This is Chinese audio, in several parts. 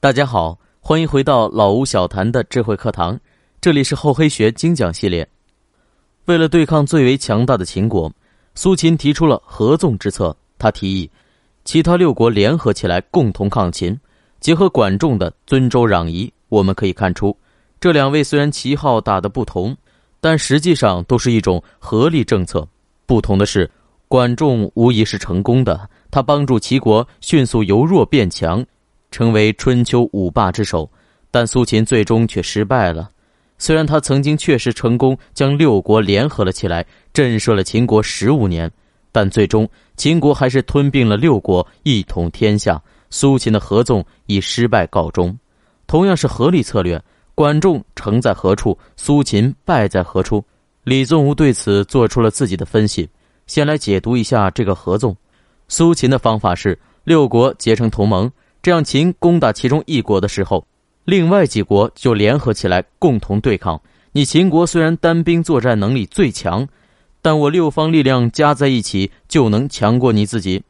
大家好，欢迎回到老吴小谈的智慧课堂，这里是厚黑学精讲系列。为了对抗最为强大的秦国，苏秦提出了合纵之策。他提议，其他六国联合起来共同抗秦。结合管仲的尊周攘夷，我们可以看出，这两位虽然旗号打得不同，但实际上都是一种合力政策。不同的是，管仲无疑是成功的，他帮助齐国迅速由弱变强。成为春秋五霸之首，但苏秦最终却失败了。虽然他曾经确实成功将六国联合了起来，震慑了秦国十五年，但最终秦国还是吞并了六国，一统天下。苏秦的合纵以失败告终。同样是合力策略，管仲成在何处，苏秦败在何处？李宗吾对此做出了自己的分析。先来解读一下这个合纵。苏秦的方法是六国结成同盟。这样，秦攻打其中一国的时候，另外几国就联合起来共同对抗你。秦国虽然单兵作战能力最强，但我六方力量加在一起就能强过你自己。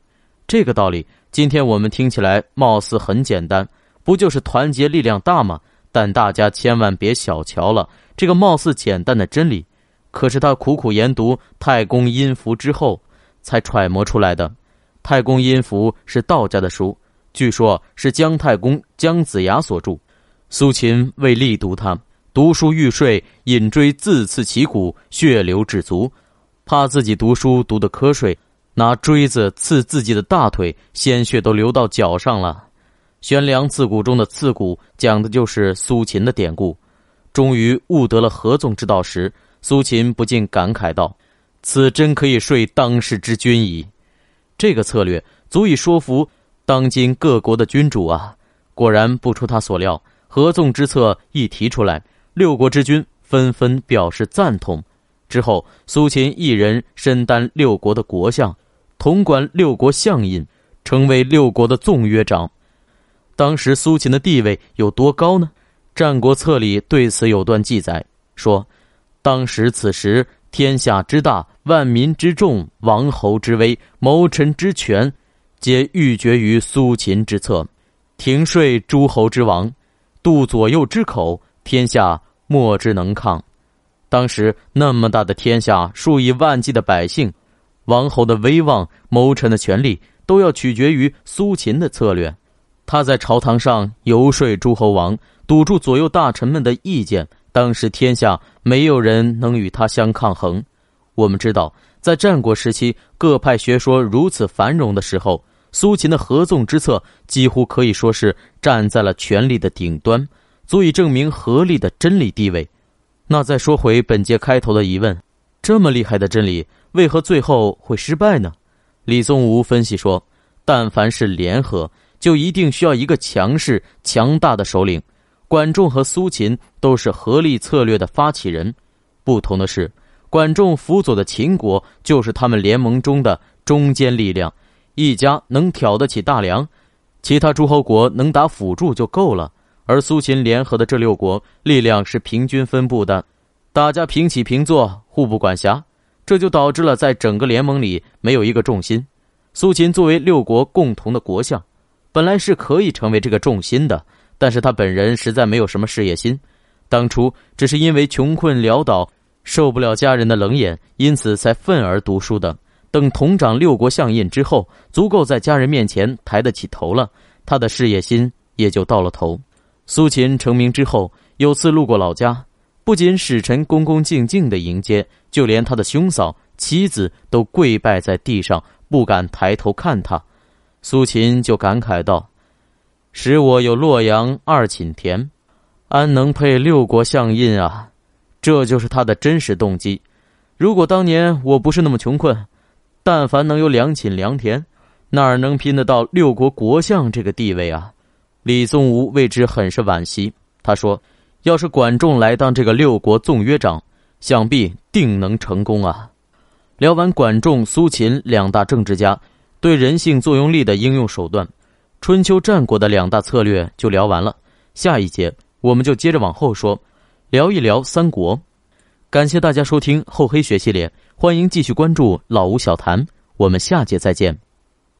这个道理，今天我们听起来貌似很简单，不就是团结力量大吗？但大家千万别小瞧了这个貌似简单的真理，可是他苦苦研读《太公阴符》之后才揣摩出来的。《太公阴符》是道家的书。据说，是姜太公姜子牙所著。苏秦为力读他，读书欲睡，引锥自刺其骨，血流至足。怕自己读书读得瞌睡，拿锥子刺自己的大腿，鲜血都流到脚上了。悬梁刺股中的刺股，讲的就是苏秦的典故。终于悟得了合纵之道时，苏秦不禁感慨道：“此真可以说当世之君矣。”这个策略足以说服。当今各国的君主啊，果然不出他所料，合纵之策一提出来，六国之君纷纷表示赞同。之后，苏秦一人身担六国的国相，统管六国相印，成为六国的纵约长。当时苏秦的地位有多高呢？《战国策》里对此有段记载，说：当时此时天下之大，万民之众，王侯之威，谋臣之权。皆欲决于苏秦之策，停税诸侯之王，度左右之口，天下莫之能抗。当时那么大的天下，数以万计的百姓，王侯的威望，谋臣的权力，都要取决于苏秦的策略。他在朝堂上游说诸侯王，堵住左右大臣们的意见。当时天下没有人能与他相抗衡。我们知道，在战国时期，各派学说如此繁荣的时候。苏秦的合纵之策几乎可以说是站在了权力的顶端，足以证明合力的真理地位。那再说回本节开头的疑问：这么厉害的真理，为何最后会失败呢？李宗吾分析说：但凡是联合，就一定需要一个强势、强大的首领。管仲和苏秦都是合力策略的发起人，不同的是，管仲辅佐的秦国就是他们联盟中的中坚力量。一家能挑得起大梁，其他诸侯国能打辅助就够了。而苏秦联合的这六国力量是平均分布的，大家平起平坐，互不管辖，这就导致了在整个联盟里没有一个重心。苏秦作为六国共同的国相，本来是可以成为这个重心的，但是他本人实在没有什么事业心，当初只是因为穷困潦倒，受不了家人的冷眼，因此才愤而读书的。等同掌六国相印之后，足够在家人面前抬得起头了，他的事业心也就到了头。苏秦成名之后，有次路过老家，不仅使臣恭恭敬敬的迎接，就连他的兄嫂、妻子都跪拜在地上，不敢抬头看他。苏秦就感慨道：“使我有洛阳二顷田，安能配六国相印啊？”这就是他的真实动机。如果当年我不是那么穷困，但凡能有两顷良田，哪儿能拼得到六国国相这个地位啊？李宗吾为之很是惋惜。他说：“要是管仲来当这个六国纵约长，想必定能成功啊！”聊完管仲、苏秦两大政治家对人性作用力的应用手段，春秋战国的两大策略就聊完了。下一节我们就接着往后说，聊一聊三国。感谢大家收听厚黑学系列。欢迎继续关注老吴小谈，我们下节再见。